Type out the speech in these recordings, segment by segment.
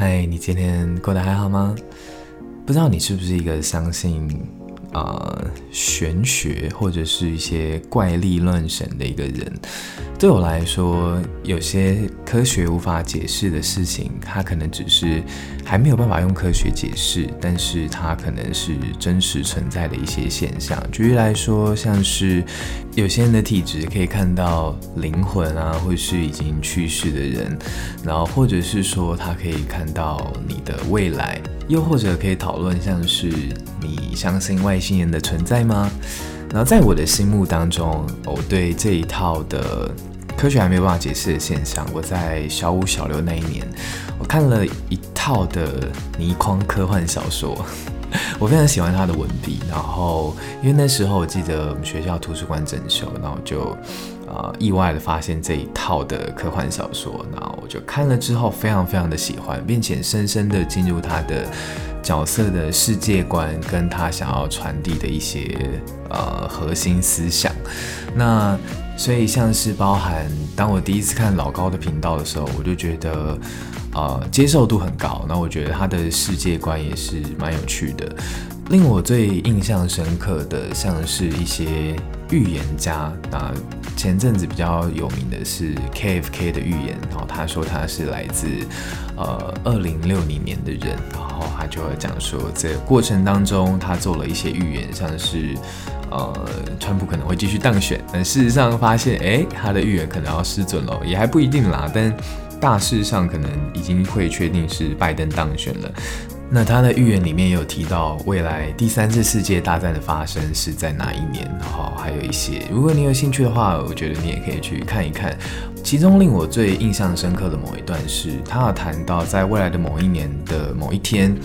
嗨，你今天过得还好吗？不知道你是不是一个相信、呃、玄学或者是一些怪力乱神的一个人？对我来说，有些科学无法解释的事情，它可能只是还没有办法用科学解释，但是它可能是真实存在的一些现象。举例来说，像是有些人的体质可以看到灵魂啊，或是已经去世的人，然后或者是说他可以看到你的未来，又或者可以讨论像是你相信外星人的存在吗？然后在我的心目当中，我对这一套的科学还没有办法解释的现象，我在小五小六那一年，我看了一套的倪匡科幻小说。我非常喜欢他的文笔，然后因为那时候我记得我们学校图书馆整修，然后就呃意外的发现这一套的科幻小说，那我就看了之后非常非常的喜欢，并且深深的进入他的角色的世界观，跟他想要传递的一些呃核心思想。那所以像是包含当我第一次看老高的频道的时候，我就觉得。呃，接受度很高，那我觉得他的世界观也是蛮有趣的。令我最印象深刻的，像是一些预言家。那前阵子比较有名的是 KFK 的预言，然后他说他是来自呃二零六零年的人，然后他就会讲说，这过程当中他做了一些预言，像是呃川普可能会继续当选，但事实上发现，哎，他的预言可能要失准了，也还不一定啦，但。大势上可能已经会确定是拜登当选了。那他的预言里面也有提到未来第三次世界大战的发生是在哪一年，然后还有一些，如果你有兴趣的话，我觉得你也可以去看一看。其中令我最印象深刻的某一段是，他有谈到在未来的某一年的某一天，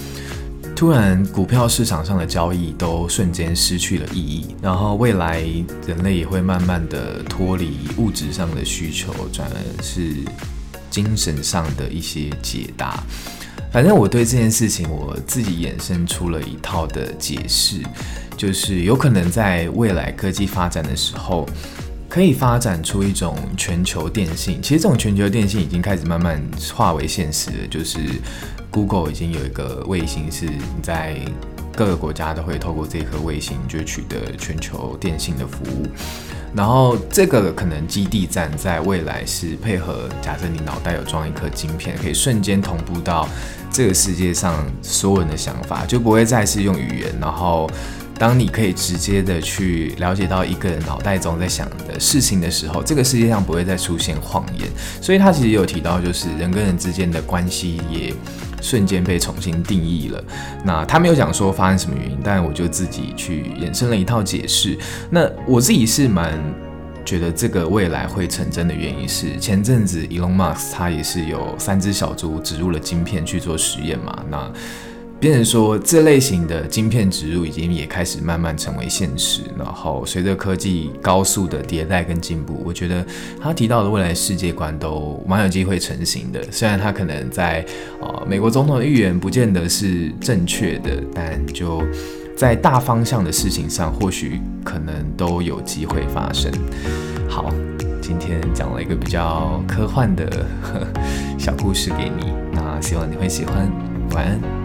突然股票市场上的交易都瞬间失去了意义，然后未来人类也会慢慢的脱离物质上的需求，转而是。精神上的一些解答，反正我对这件事情我自己衍生出了一套的解释，就是有可能在未来科技发展的时候，可以发展出一种全球电信。其实这种全球电信已经开始慢慢化为现实了，就是 Google 已经有一个卫星是在各个国家都会透过这颗卫星就取得全球电信的服务。然后这个可能基地站在未来是配合，假设你脑袋有装一颗晶片，可以瞬间同步到这个世界上所有人的想法，就不会再是用语言。然后当你可以直接的去了解到一个人脑袋中在想的事情的时候，这个世界上不会再出现谎言。所以他其实有提到，就是人跟人之间的关系也。瞬间被重新定义了。那他没有讲说发生什么原因，但我就自己去衍生了一套解释。那我自己是蛮觉得这个未来会成真的原因是，前阵子 Elon Musk 他也是有三只小猪植入了晶片去做实验嘛。那变成说，这类型的晶片植入已经也开始慢慢成为现实，然后随着科技高速的迭代跟进步，我觉得他提到的未来世界观都蛮有机会成型的。虽然他可能在呃美国总统的预言不见得是正确的，但就在大方向的事情上，或许可能都有机会发生。好，今天讲了一个比较科幻的 小故事给你，那希望你会喜欢。晚安。